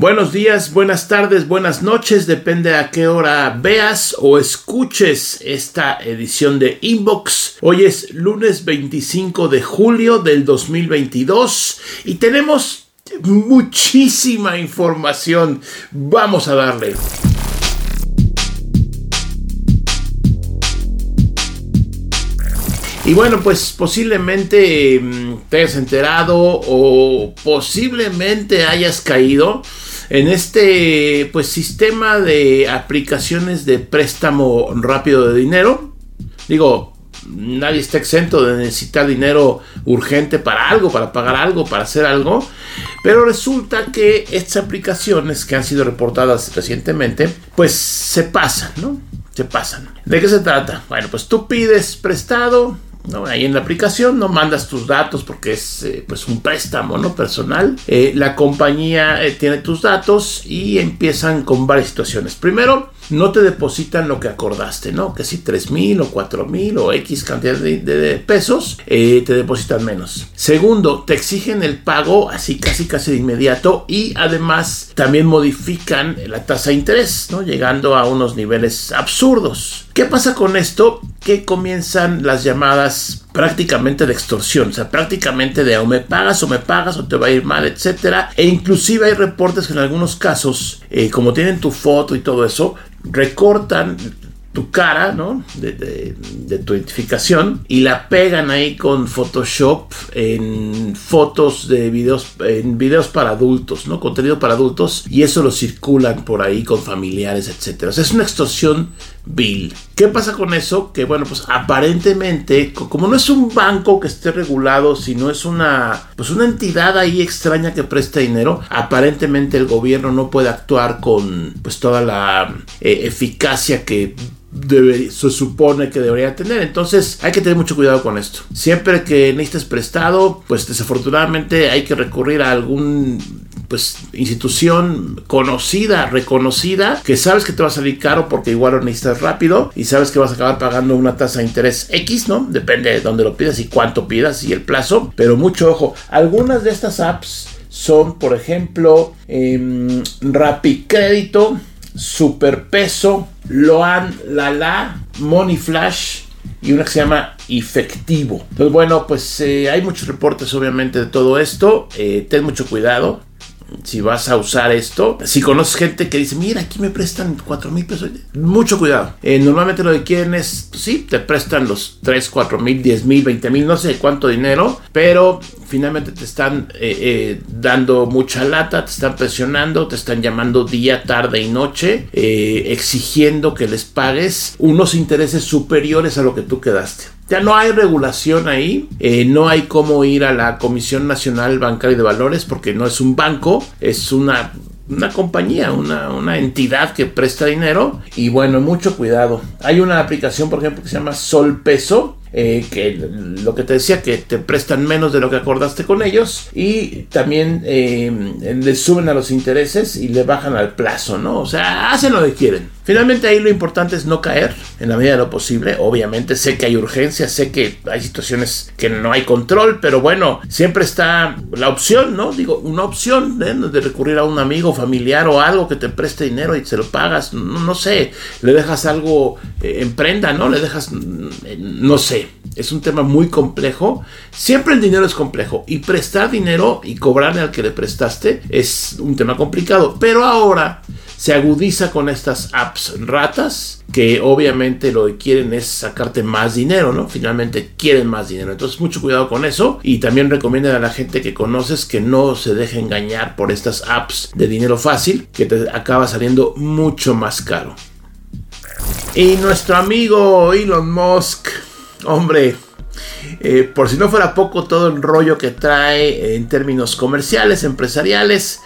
Buenos días, buenas tardes, buenas noches, depende a qué hora veas o escuches esta edición de Inbox. Hoy es lunes 25 de julio del 2022 y tenemos muchísima información. Vamos a darle. Y bueno, pues posiblemente mm, te hayas enterado o posiblemente hayas caído en este pues sistema de aplicaciones de préstamo rápido de dinero. Digo, nadie está exento de necesitar dinero urgente para algo, para pagar algo, para hacer algo. Pero resulta que estas aplicaciones que han sido reportadas recientemente, pues se pasan, ¿no? Se pasan. ¿De qué se trata? Bueno, pues tú pides prestado, Ahí en la aplicación no mandas tus datos porque es eh, pues un préstamo ¿no? personal. Eh, la compañía eh, tiene tus datos y empiezan con varias situaciones. Primero, no te depositan lo que acordaste, ¿no? Que si 3 mil o 4 mil o X cantidad de, pesos, te depositan menos. Segundo, te exigen el pago así casi casi de inmediato y además también modifican la tasa de interés, ¿no? Llegando a unos niveles absurdos. ¿Qué pasa con esto? Que comienzan las llamadas prácticamente de extorsión, o sea, prácticamente de o me pagas o me pagas o te va a ir mal, etcétera. E inclusive hay reportes que en algunos casos, eh, como tienen tu foto y todo eso, recortan tu cara, ¿no? De, tu identificación y la pegan ahí con Photoshop en fotos de videos, en videos para adultos, ¿no? Contenido para adultos y eso lo circulan por ahí con familiares, etcétera. O sea, es una extorsión vil. ¿Qué pasa con eso? Que bueno, pues aparentemente, como no es un banco que esté regulado, sino es una, pues una entidad ahí extraña que presta dinero, aparentemente el gobierno no puede actuar con pues toda la eh, eficacia que se supone que debería tener. Entonces hay que tener mucho cuidado con esto. Siempre que necesites prestado, pues desafortunadamente hay que recurrir a algún pues institución conocida, reconocida, que sabes que te va a salir caro porque igual lo necesitas rápido y sabes que vas a acabar pagando una tasa de interés X, ¿no? Depende de dónde lo pidas y cuánto pidas y el plazo. Pero mucho ojo, algunas de estas apps son, por ejemplo, eh, Rapid Crédito, Superpeso, Loan Lala, Money Flash y una que se llama Efectivo. Entonces, bueno, pues eh, hay muchos reportes obviamente de todo esto. Eh, ten mucho cuidado si vas a usar esto, si conoces gente que dice, mira, aquí me prestan 4 mil pesos, mucho cuidado. Eh, normalmente lo que quieren es, pues sí, te prestan los 3, 4 mil, 10 mil, 20 mil, no sé cuánto dinero, pero finalmente te están eh, eh, dando mucha lata, te están presionando, te están llamando día, tarde y noche, exigiendo que les pagues unos intereses superiores a lo que tú quedaste. Ya no hay regulación ahí, eh, no hay cómo ir a la Comisión Nacional Bancaria de Valores porque no es un banco, es una una compañía, una, una, entidad que presta dinero y bueno, mucho cuidado. Hay una aplicación, por ejemplo, que se llama Sol Peso, eh, que lo que te decía, que te prestan menos de lo que acordaste con ellos y también eh, le suben a los intereses y le bajan al plazo, ¿no? O sea, hacen lo que quieren. Finalmente ahí lo importante es no caer en la medida de lo posible. Obviamente sé que hay urgencia, sé que hay situaciones que no hay control, pero bueno, siempre está la opción, ¿no? Digo, una opción ¿eh? de recurrir a un amigo, familiar o algo que te preste dinero y se lo pagas, no, sé, le dejas algo en prenda, ¿no? Le dejas, no sé es un tema muy complejo. Siempre el dinero es complejo y prestar dinero y cobrarle al que le prestaste es un tema complicado. Pero ahora se agudiza con estas apps ratas que obviamente lo que quieren es sacarte más dinero, ¿no? Finalmente quieren más dinero. Entonces mucho cuidado con eso y también recomienda a la gente que conoces que no se deje engañar por estas apps de dinero fácil que te acaba saliendo mucho más caro. Y nuestro amigo Elon Musk Hombre, eh, por si no fuera poco todo el rollo que trae en términos comerciales, empresariales,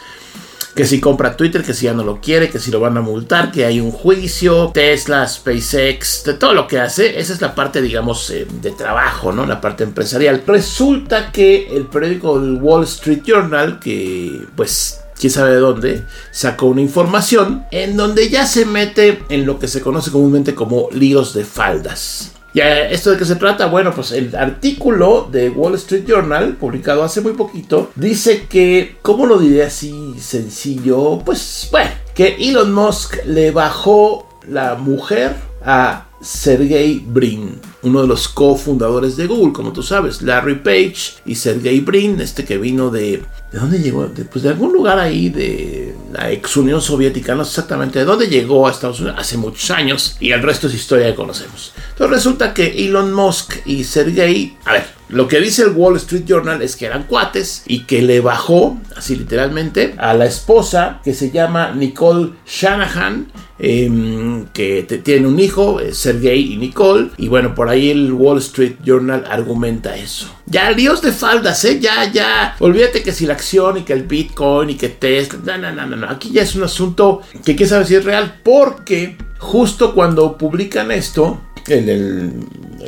que si compra Twitter, que si ya no lo quiere, que si lo van a multar, que hay un juicio, Tesla, SpaceX, de todo lo que hace, esa es la parte, digamos, eh, de trabajo, ¿no? La parte empresarial. Resulta que el periódico Wall Street Journal, que pues quién sabe de dónde, sacó una información en donde ya se mete en lo que se conoce comúnmente como líos de faldas. ¿Y esto de qué se trata? Bueno, pues el artículo de Wall Street Journal, publicado hace muy poquito, dice que, ¿cómo lo diré así sencillo? Pues, bueno, que Elon Musk le bajó la mujer a Sergey Brin, uno de los cofundadores de Google, como tú sabes, Larry Page y Sergey Brin, este que vino de... ¿De dónde llegó? De, pues de algún lugar ahí de la ex Unión Soviética, no sé exactamente de dónde llegó a Estados Unidos hace muchos años y el resto es historia que conocemos. Entonces resulta que Elon Musk y Sergey, a ver, lo que dice el Wall Street Journal es que eran cuates y que le bajó, así literalmente, a la esposa que se llama Nicole Shanahan, em, que tiene un hijo, eh, Sergey y Nicole, y bueno, por ahí el Wall Street Journal argumenta eso. Ya, Dios de faldas, ¿eh? Ya, ya. Olvídate que si la acción y que el Bitcoin y que Tesla. No, no, no, no. Aquí ya es un asunto que quién sabe si es real. Porque justo cuando publican esto, en el,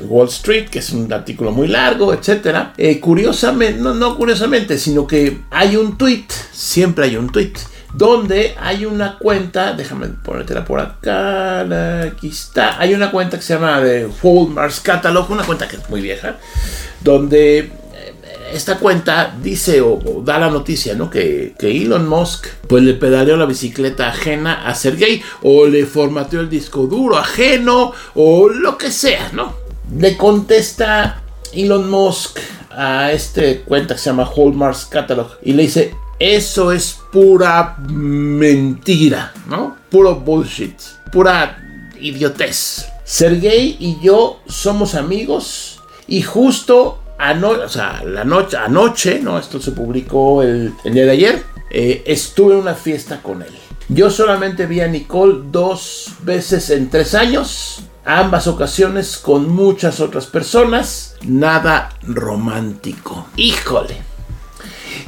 Wall Street, que es un artículo muy largo, etcétera. Eh, curiosamente, no, no curiosamente, sino que hay un tweet, siempre hay un tweet, donde hay una cuenta, déjame ponértela por acá, aquí está, hay una cuenta que se llama de Walmart's Catalog, una cuenta que es muy vieja, donde esta cuenta dice o, da la noticia, ¿no? Que, Elon Musk pues le pedaleó la bicicleta ajena a Sergey o le formateó el disco duro ajeno o lo que sea, ¿no? Le contesta Elon Musk a este cuenta que se llama Hallmark's Catalog y le dice, eso es pura mentira, ¿no? Puro bullshit, pura idiotez. Sergey y yo somos amigos y justo anoche, o sea, la noche, anoche, ¿no? Esto se publicó el, día de ayer. Eh, estuve en una fiesta con él. Yo solamente vi a Nicole dos veces en tres años. Ambas ocasiones con muchas otras personas. Nada romántico. Híjole.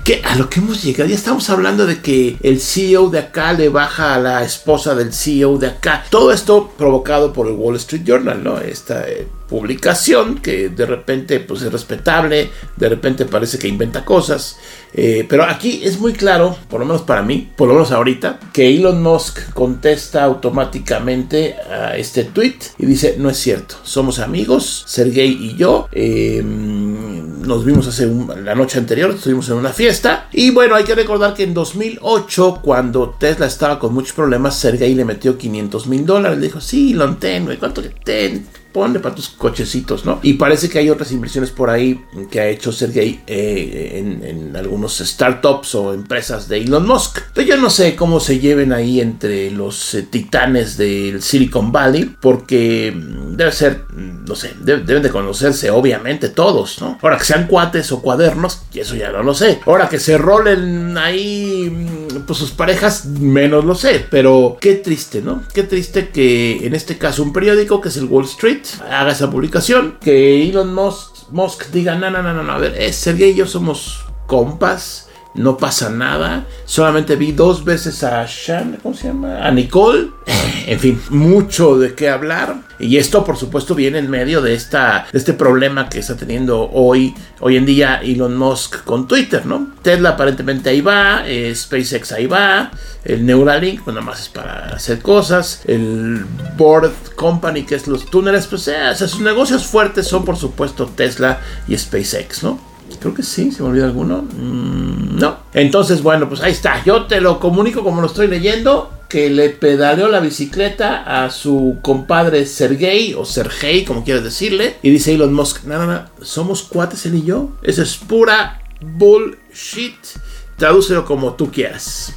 Que a lo que hemos llegado, ya estamos hablando de que el CEO de acá le baja a la esposa del CEO de acá. Todo esto provocado por el Wall Street Journal, ¿no? Esta, eh, publicación que de repente pues es respetable, de repente parece que inventa cosas, eh, pero aquí es muy claro, por lo menos para mí, por lo menos ahorita, que Elon Musk contesta automáticamente a este tweet y dice no es cierto, somos amigos, Sergey y yo, em, nos vimos hace la noche anterior, estuvimos en una fiesta y bueno, hay que recordar que en 2008 cuando Tesla estaba con muchos problemas, Sergey le metió 500 mil dólares, le dijo sí, lo ten, ¿cuánto que ten? Ponle para tus cochecitos, ¿no? Y parece que hay otras inversiones por ahí que ha hecho Sergey eh, en, algunos startups o empresas de Elon Musk. Entonces yo no sé cómo se lleven ahí entre los eh, titanes del Silicon Valley, porque mm, debe ser, mm, no sé, deben de conocerse obviamente todos, ¿no? Ahora que sean cuates o cuadernos, eso ya no lo sé. Ahora que se rolen ahí mm, pues sus parejas, menos lo sé, pero qué triste, ¿no? Qué triste que en este caso un periódico que es el Wall Street haga esa publicación, que Elon Musk, diga, no, no, no, no, a ver, es Sergey y yo somos compas, no pasa nada. Solamente vi dos veces a Shan, ¿cómo se llama? A Nicole. En fin, mucho de qué hablar. Y esto, por supuesto, viene en medio de, esta, este problema que está teniendo hoy, hoy en día Elon Musk con Twitter, ¿no? Tesla aparentemente ahí va, eh, SpaceX ahí va, el Neuralink, pues nada más es para hacer cosas, el Board Company, que es los túneles, pues eh, sus negocios fuertes son, por supuesto, Tesla y SpaceX, ¿no? Creo que sí, se me olvidó alguno. Mm, no. Entonces, bueno, pues ahí está. Yo te lo comunico como lo estoy leyendo. Que le pedaleó la bicicleta a su compadre Sergey o Sergey, como quieras decirle. Y dice Elon Musk: Nada, nada, somos cuates él y yo. Eso es pura bullshit. Tradúcelo como tú quieras.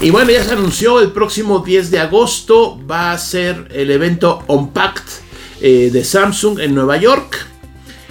Y bueno, ya se anunció el próximo 10 de agosto va a ser el evento Unpacked eh, de Samsung en Nueva York.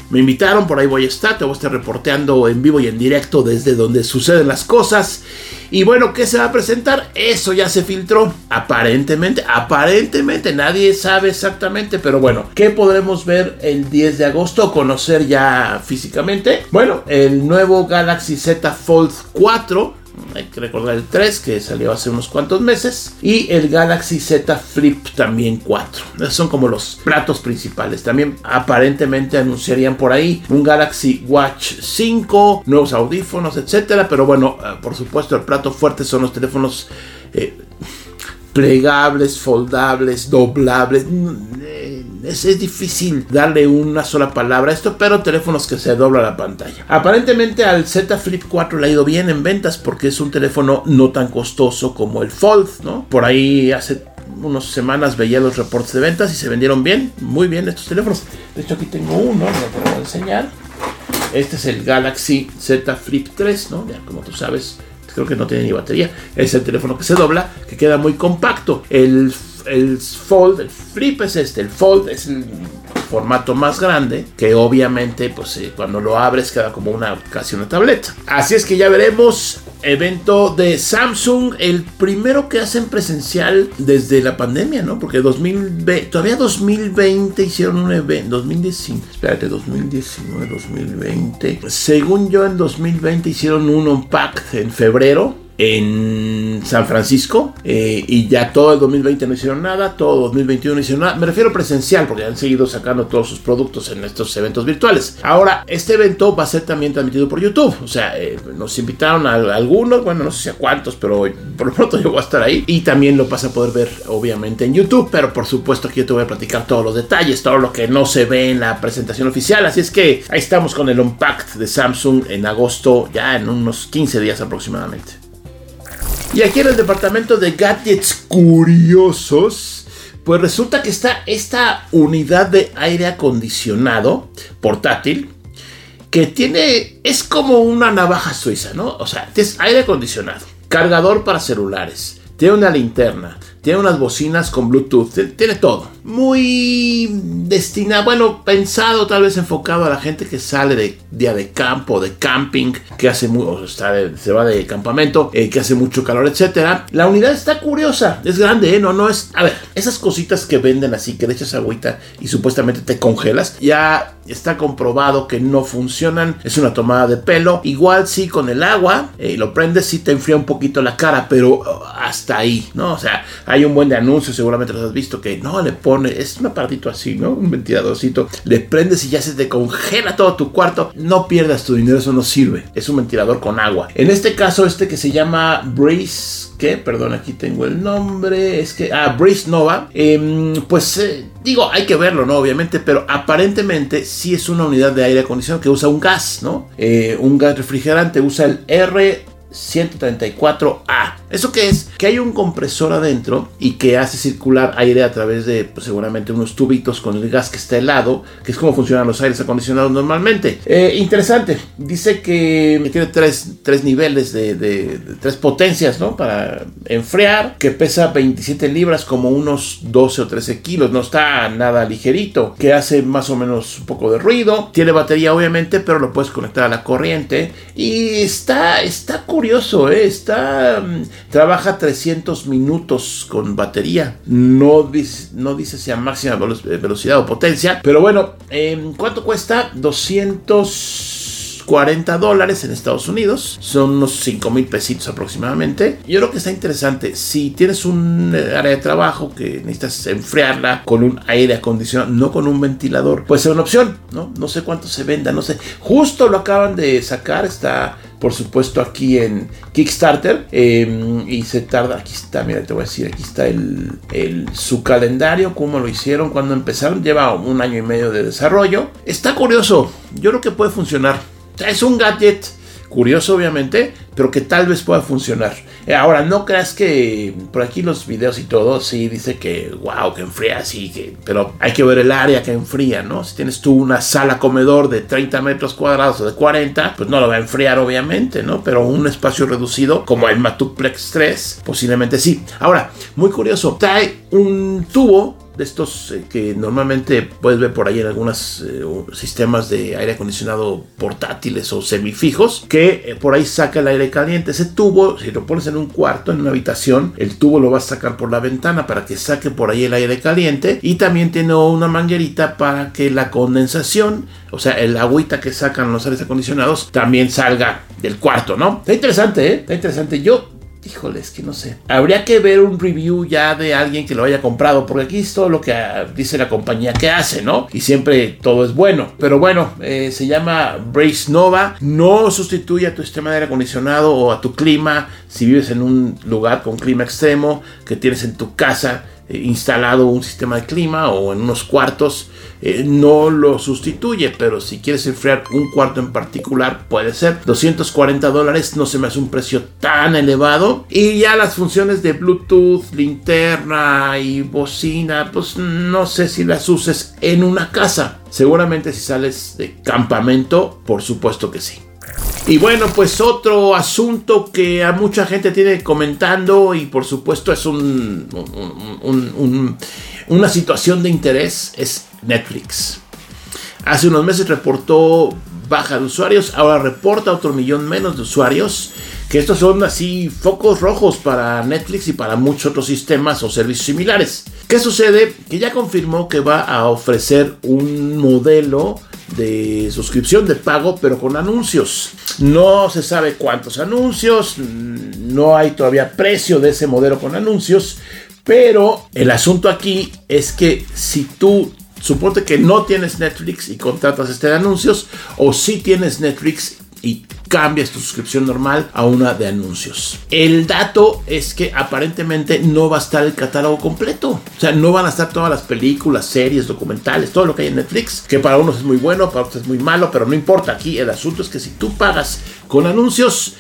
Me invitaron, por ahí voy a estar, te voy a estar reporteando en vivo y en directo desde donde suceden las cosas. Y bueno, ¿qué se va a presentar? Eso ya se filtró. Aparentemente, aparentemente, nadie sabe exactamente, pero bueno, ¿qué podremos ver el 10 de agosto? Conocer ya físicamente. Bueno, el nuevo Galaxy Z Fold 4 hay que recordar el 3 que salió hace unos cuantos meses y el Galaxy Z Flip también 4. Esos son como los platos principales. También aparentemente anunciarían por ahí un Galaxy Watch 5, nuevos audífonos, etcétera. Pero bueno, eh, por supuesto el plato fuerte son los teléfonos eh, plegables, foldables, doblables. Mm, eh, es, es, difícil darle una sola palabra a esto, pero teléfonos que se dobla la pantalla. Aparentemente al Z Flip 4 le ha ido bien en ventas porque es un teléfono no tan costoso como el Fold, ¿no? Por ahí hace unas semanas veía los reportes de ventas y se vendieron bien, muy bien estos teléfonos. De hecho aquí tengo uno, lo voy a enseñar. Este es el Galaxy Z Flip 3, ¿no? Ya como tú sabes, creo que no tiene ni batería. Es el teléfono que se dobla, que queda muy compacto. El, el Fold, el Flip es este, el Fold es el formato más grande, que obviamente pues eh, cuando lo abres queda como una casi una tableta. Así es que ya veremos evento de Samsung, el primero que hacen presencial desde la pandemia, ¿no? Porque 2020, todavía 2020 hicieron un evento, 2019, espérate, 2019, 2020. Según yo en 2020 hicieron un unpack en febrero en San Francisco eh, y ya todo el 2020 no hicieron nada, todo 2021 no hicieron nada. Me refiero presencial porque han seguido sacando todos sus productos en estos eventos virtuales. Ahora, este evento va a ser también transmitido por YouTube. O sea, eh, nos invitaron a, algunos, bueno, no sé a cuántos, pero por lo pronto yo voy a estar ahí. Y también lo vas a poder ver, obviamente, en YouTube. Pero por supuesto que yo te voy a platicar todos los detalles, todo lo que no se ve en la presentación oficial. Así es que ahí estamos con el Unpacked de Samsung en agosto, ya en unos 15 días aproximadamente. Y aquí en el departamento de gadgets curiosos, pues resulta que está esta unidad de aire acondicionado portátil que tiene, es como una navaja suiza, ¿no? O sea, es aire acondicionado, cargador para celulares, tiene una linterna, tiene unas bocinas con Bluetooth, tiene todo. Muy destinado, bueno, pensado tal vez enfocado a la gente que sale de día de campo, de camping, que hace muy, o se va de campamento, eh, que hace mucho calor, etcétera. La unidad está curiosa, es grande, ¿eh? No, no es. A ver, esas cositas que venden así, que le echas agüita y supuestamente te congelas, ya está comprobado que no funcionan. Es una tomada de pelo. Igual sí con el agua, eh, lo prendes, sí te enfría un poquito la cara, pero uh, hasta ahí, ¿no? O sea, hay un buen de anuncios, seguramente los has visto, que no le es un apartito así, ¿no? Un ventiladorcito, le prendes y ya se te congela todo tu cuarto. No pierdas tu dinero, eso no sirve. Es un ventilador con agua. En este caso, este que se llama Breeze que, perdón, aquí tengo el nombre, es que, ah, Nova, em, pues eh, digo, hay que verlo, ¿no? Obviamente, pero aparentemente sí es una unidad de aire acondicionado que usa un gas, ¿no? Eh, un gas refrigerante, usa el R 134A. ¿Eso qué es? Que hay un compresor adentro y que hace circular aire a través de pues, seguramente unos tubitos con el gas que está helado, que es como funcionan los aires acondicionados normalmente. Eh, interesante. Dice que tiene tres, niveles de, tres potencias, ¿no? Para enfriar, que pesa 27 libras como unos 12 o 13 kilos. No está nada ligerito, que hace más o menos un poco de ruido. Tiene batería obviamente, pero lo puedes conectar a la corriente. Y está, está curioso, ¿eh? Está... Mm, trabaja 300 minutos con batería. No dice, no dice máxima velocidad o potencia. Pero bueno, ¿cuánto cuesta? 240 dólares en Estados Unidos. Son unos 5 mil pesitos aproximadamente. Yo creo que está interesante. Si tienes un área de trabajo que necesitas enfriarla con un aire acondicionado, no con un ventilador, puede ser una opción, ¿no? No sé cuánto se venda, no sé. Justo lo acaban de sacar, está por supuesto aquí en Kickstarter em, y se tarda, aquí está, mira, te voy a decir, aquí está el, el, su calendario, cómo lo hicieron, cuando empezaron, lleva un año y medio de desarrollo. Está curioso, yo creo que puede funcionar. Es un gadget curioso obviamente, pero que tal vez pueda funcionar. Eh, ahora, no creas que por aquí los videos y todo, sí dice que, wow, que enfría así, que, pero hay que ver el área que enfría, ¿no? Si tienes tú una sala comedor de 30 metros cuadrados o de 40, pues no lo va a enfriar obviamente, ¿no? Pero un espacio reducido como el Matuplex 3, posiblemente sí. Ahora, muy curioso, trae un tubo de estos eh, que normalmente puedes ver por ahí en algunos eh, sistemas de aire acondicionado portátiles o semifijos, que eh, por ahí saca el aire caliente. Ese tubo, si lo pones en un cuarto, en una habitación, el tubo lo vas a sacar por la ventana para que saque por ahí el aire caliente y también tiene una manguerita para que la condensación, o sea, el agüita que sacan los aires acondicionados, también salga del cuarto, ¿no? Está interesante, ¿eh? Está interesante. Yo híjoles, que no sé. Habría que ver un review ya de alguien que lo haya comprado, porque aquí es todo lo que ah, dice la compañía que hace, ¿no? Y siempre todo es bueno. Pero bueno, eh, se llama Brace Nova. No sustituye a tu sistema de aire acondicionado o a tu clima si vives en un lugar con clima extremo que tienes en tu casa eh, instalado un sistema de clima o en unos cuartos, eh, no lo sustituye, pero si quieres enfriar un cuarto en particular, puede ser. 240 dólares no se me hace un precio tan elevado. Y ya las funciones de Bluetooth, linterna y bocina, pues no sé si las uses en una casa. Seguramente si sales de campamento, por supuesto que sí. Y bueno, pues otro asunto que a mucha gente tiene comentando y por supuesto es un, una situación de interés es Netflix. Hace unos meses reportó baja de usuarios, ahora reporta otro millón menos de usuarios, que estos son así focos rojos para Netflix y para muchos otros sistemas o servicios similares. ¿Qué sucede? Que ya confirmó que va a ofrecer un modelo de suscripción de pago, pero con anuncios. No se sabe cuántos anuncios, no hay todavía precio de ese modelo con anuncios, pero el asunto aquí es que si tú suponte que no tienes Netflix y contratas este de anuncios, o si tienes Netflix y cambias tu suscripción normal a una de anuncios. El dato es que aparentemente no va a estar el catálogo completo. O sea, no van a estar todas las películas, series, documentales, todo lo que hay en Netflix, que para unos es muy bueno, para otros es muy malo, pero no importa. Aquí el asunto es que si tú pagas con anuncios,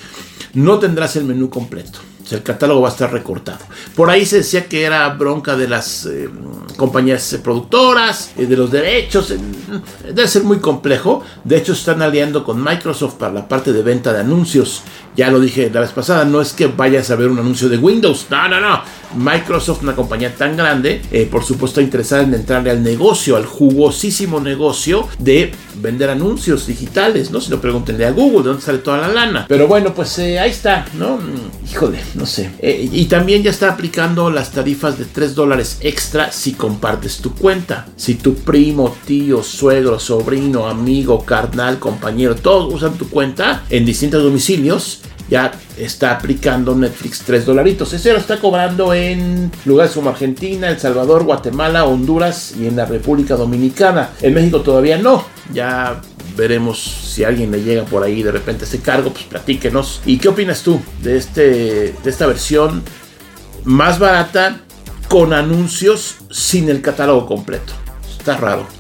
no tendrás el menú completo el catálogo va a estar recortado. Por ahí se decía que era bronca de las eh, compañías productoras, eh, de los derechos. debe ser muy complejo. De hecho, están aliando con Microsoft para la parte de venta de anuncios. Ya lo dije la vez pasada, no es que vayas a ver un anuncio de Windows. No, no, no. Microsoft, una compañía tan grande, eh, por supuesto interesada en entrarle al negocio, al jugosísimo negocio de vender anuncios digitales, ¿no? Si lo pregúntenle a Google, ¿de dónde sale toda la lana? Pero bueno, pues ahí está, ¿no? Mm, híjole, no sé. Eh, y también ya está aplicando las tarifas de 3 dólares extra si compartes tu cuenta. Si tu primo, tío, suegro, sobrino, amigo, carnal, compañero, todos usan tu cuenta en distintos domicilios, ya está aplicando Netflix 3 dolaritos. Ese lo está cobrando en lugares como Argentina, El Salvador, Guatemala, Honduras y en la República Dominicana. En México todavía no. Ya veremos si alguien le llega por ahí de repente ese cargo, pues platíquenos. ¿Y qué opinas tú de, este, de esta versión más barata con anuncios sin el catálogo completo? Está raro.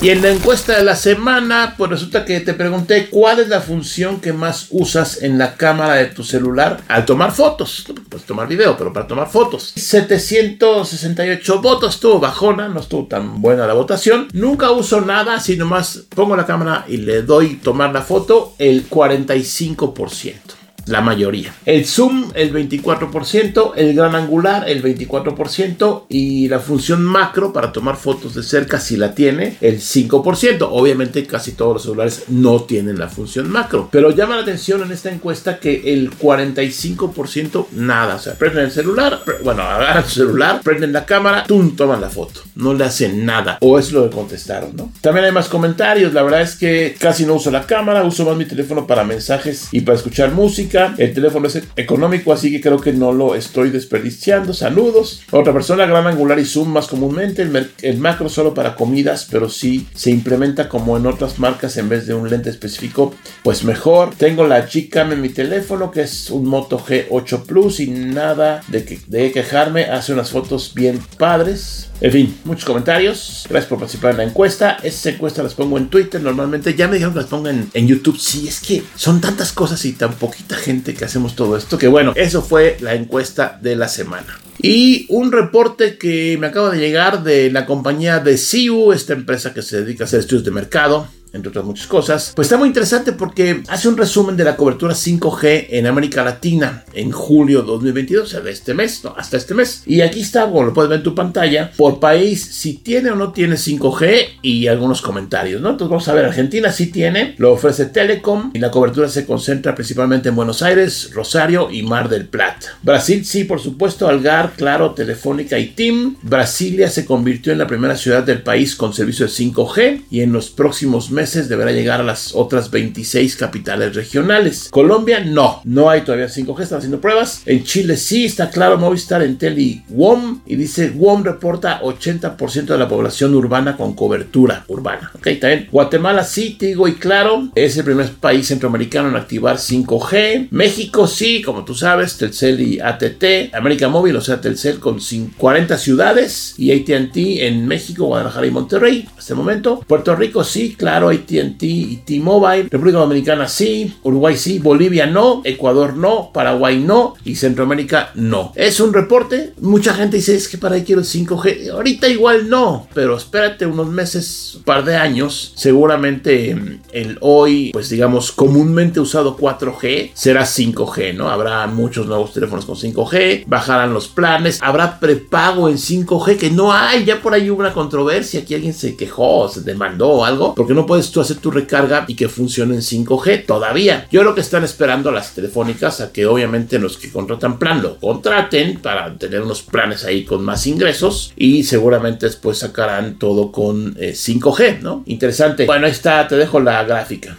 Y en la encuesta de la semana, pues resulta que te pregunté cuál es la función que más usas en la cámara de tu celular al tomar fotos. Puedes tomar video, pero para tomar fotos. 768 votos, estuvo bajona, no estuvo tan buena la votación. Nunca uso nada, sino más pongo la cámara y le doy tomar la foto el 45% la mayoría. El zoom el 24%, el gran angular el 24% y la función macro para tomar fotos de cerca si la tiene el 5%. Obviamente casi todos los celulares no tienen la función macro, pero llama la atención en esta encuesta que el 45% nada, o sea, prenden el celular, bueno, agarran su celular, prenden la cámara, tum, toman la foto, no le hacen nada o es lo que contestaron, ¿no? También hay más comentarios, la verdad es que casi no uso la cámara, uso más mi teléfono para mensajes y para escuchar música el teléfono es económico, así que creo que no lo estoy desperdiciando. Saludos. Otra persona, gran angular y zoom más comúnmente. El, macro solo para comidas, pero si se implementa como en otras marcas en vez de un lente específico, pues mejor. Tengo la Gcam en mi teléfono, que es un Moto G8 Plus y nada de, que, de quejarme. Hace unas fotos bien padres. En fin, muchos comentarios. Gracias por participar en la encuesta. Esta encuesta las pongo en Twitter normalmente. Ya me dijeron que las pongo en, en YouTube. Sí, es que son tantas cosas y tan poquita gente que hacemos todo esto. Que bueno, eso fue la encuesta de la semana. Y un reporte que me acaba de llegar de la compañía de CIU, esta empresa que se dedica a hacer estudios de mercado entre otras muchas cosas. Pues está muy interesante porque hace un resumen de la cobertura 5G en América Latina en julio 2022, o sea, de este mes, no, hasta este mes. Y aquí está, como lo puedes ver en tu pantalla, por país, si tiene o no tiene 5G y algunos comentarios, ¿no? Entonces vamos a ver, Argentina sí tiene, lo ofrece Telecom y la cobertura se concentra principalmente en Buenos Aires, Rosario y Mar del Plata. Brasil sí, por supuesto, Algar, Claro, Telefónica y TIM. Brasilia se convirtió en la primera ciudad del país con servicio de 5G y en los próximos meses deberá llegar a las otras 26 capitales regionales. Colombia no, no hay todavía 5G, están haciendo pruebas. En Chile sí, está claro, Movistar, Entel y WOM. Y dice, WOM reporta 80% de la población urbana con cobertura urbana. Ok, también. Guatemala sí, Tigo y Claro. Es el primer país centroamericano en activar 5G. México sí, como tú sabes, Telcel y ATT. América Móvil, o sea, Telcel con 40 ciudades. Y ATT en México, Guadalajara y Monterrey. Hasta el momento. Puerto Rico sí, claro, ATT y T-Mobile. República Dominicana sí. Uruguay sí. Bolivia no. Ecuador no. Paraguay no. Y Centroamérica no. Es un reporte. Mucha gente dice, es que para ahí quiero 5G. Ahorita igual no. Pero espérate unos meses, un par de años. Seguramente mm, el hoy, pues digamos, comúnmente usado 4G será 5G, ¿no? Habrá muchos nuevos teléfonos con 5G. Bajarán los planes. Habrá prepago en 5G que no hay. Ya por ahí hubo una controversia. Aquí alguien se quejó, se demandó algo. Porque no puedes tú hacer tu recarga y que funcione en 5G todavía. Yo creo que están esperando las telefónicas a que obviamente los que contratan plan lo contraten para tener unos planes ahí con más ingresos y seguramente después sacarán todo con 5G, eh, ¿no? Interesante. Bueno, ahí está, te dejo la gráfica.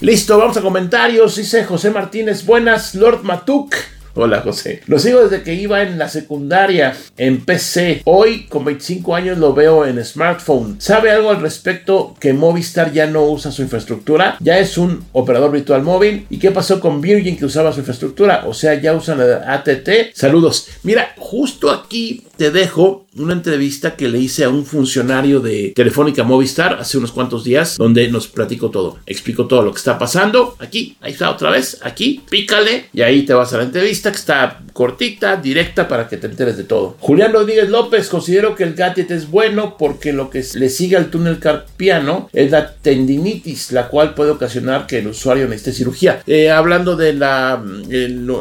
Listo, vamos a comentarios. Dice José Martínez, buenas, Lord Matuk. Hola José. Lo sigo desde que iba en la secundaria en PC. Hoy con 25 años lo veo en smartphone. ¿Sabe algo al respecto que Movistar ya no usa su infraestructura? Ya es un operador virtual móvil. ¿Y qué pasó con Virgin que usaba su infraestructura? O sea, ya usan la ATT. Saludos. Mira, justo aquí te dejo una entrevista que le hice a un funcionario de Telefónica Movistar hace unos cuantos días, donde nos platicó todo, explico todo lo que está pasando. Aquí, ahí está otra vez, aquí, pícale y ahí te vas a la entrevista que está cortita, directa para que te enteres de todo. Julián Rodríguez López, considero que el gadget es bueno porque lo que le sigue al túnel carpiano es la tendinitis, la cual puede ocasionar que el usuario necesite cirugía. Eh, hablando de la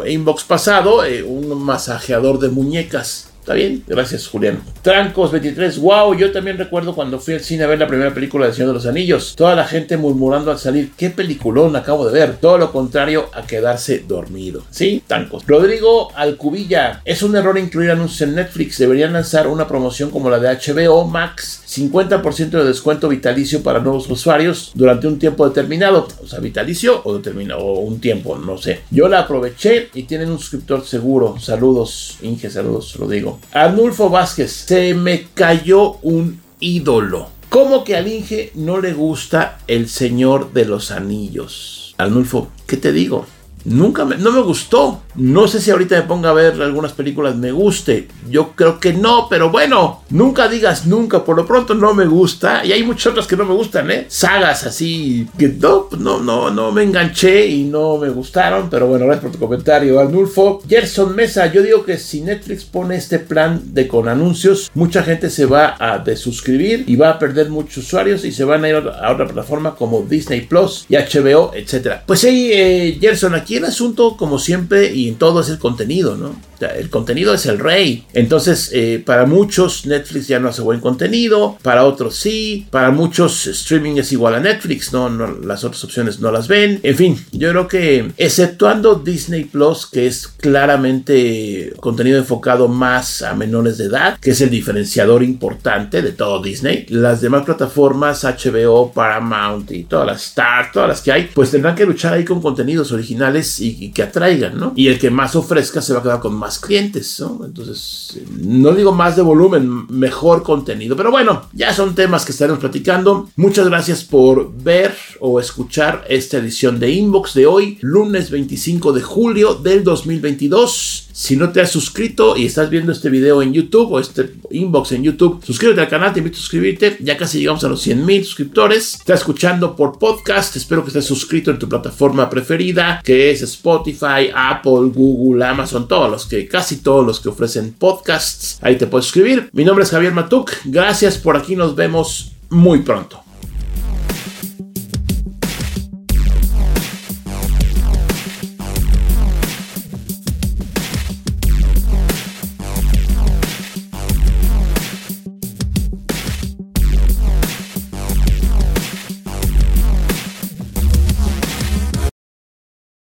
inbox pasado, eh, un masajeador de muñecas Está bien, gracias Julián. Trancos 23, wow, yo también recuerdo cuando fui al cine a ver la primera película de Señor de los Anillos. Toda la gente murmurando al salir, qué peliculón acabo de ver. Todo lo contrario a quedarse dormido. Sí, Trancos. Rodrigo Alcubilla, es un error incluir anuncios en Netflix. Deberían lanzar una promoción como la de HBO Max 50% de descuento vitalicio para nuevos usuarios durante un tiempo determinado. O sea, vitalicio o determinado, o un tiempo, no sé. Yo la aproveché y tienen un suscriptor seguro. Saludos, Inge, saludos, lo Arnulfo Vázquez, se me cayó un ídolo. ¿Cómo que al Inge no le gusta el Señor de los Anillos? Arnulfo, ¿qué te digo? Nunca me, no me gustó. No sé si ahorita me ponga a ver algunas películas me guste. Yo creo que no, pero bueno, nunca digas nunca. Por lo pronto no me gusta. Y hay muchas otras que no me gustan, ¿eh? Sagas así que no, no, no, no me enganché y no me gustaron. Pero bueno, gracias por tu comentario, Arnulfo. Gerson Mesa, yo digo que si Netflix pone este plan de con anuncios, mucha gente se va a desuscribir y va a perder muchos usuarios y se van a ir a otra plataforma como Disney Plus y HBO, etcétera. Pues sí, eh, Gerson, aquí el asunto, como siempre, y en todo es el contenido, ¿no? El contenido es el rey. Entonces, eh, para muchos Netflix ya no hace buen contenido, para otros sí, para muchos streaming es igual a Netflix, ¿no? las otras opciones no las ven. En fin, yo creo que exceptuando Disney Plus, que es claramente contenido enfocado más a menores de edad, que es el diferenciador importante de todo Disney, las demás plataformas, HBO, Paramount y todas las Star, todas las que hay, pues tendrán que luchar ahí con contenidos originales y, que atraigan, ¿no? Y el que más ofrezca se va a quedar con más clientes, ¿no? Entonces, no digo más de volumen, mejor contenido. Pero bueno, ya son temas que estaremos platicando. Muchas gracias por ver o escuchar esta edición de Inbox de hoy, lunes 25 de julio del 2022. Si no te has suscrito y estás viendo este video en YouTube o este inbox en YouTube, suscríbete al canal, te invito a suscribirte. Ya casi llegamos a los 100 mil suscriptores. Estás escuchando por podcast. Espero que estés suscrito en tu plataforma preferida, que es Spotify, Apple, Google, Amazon, todos los que, casi todos los que ofrecen podcasts. Ahí te puedes suscribir. Mi nombre es Javier Matuk. Gracias por aquí. Nos vemos muy pronto.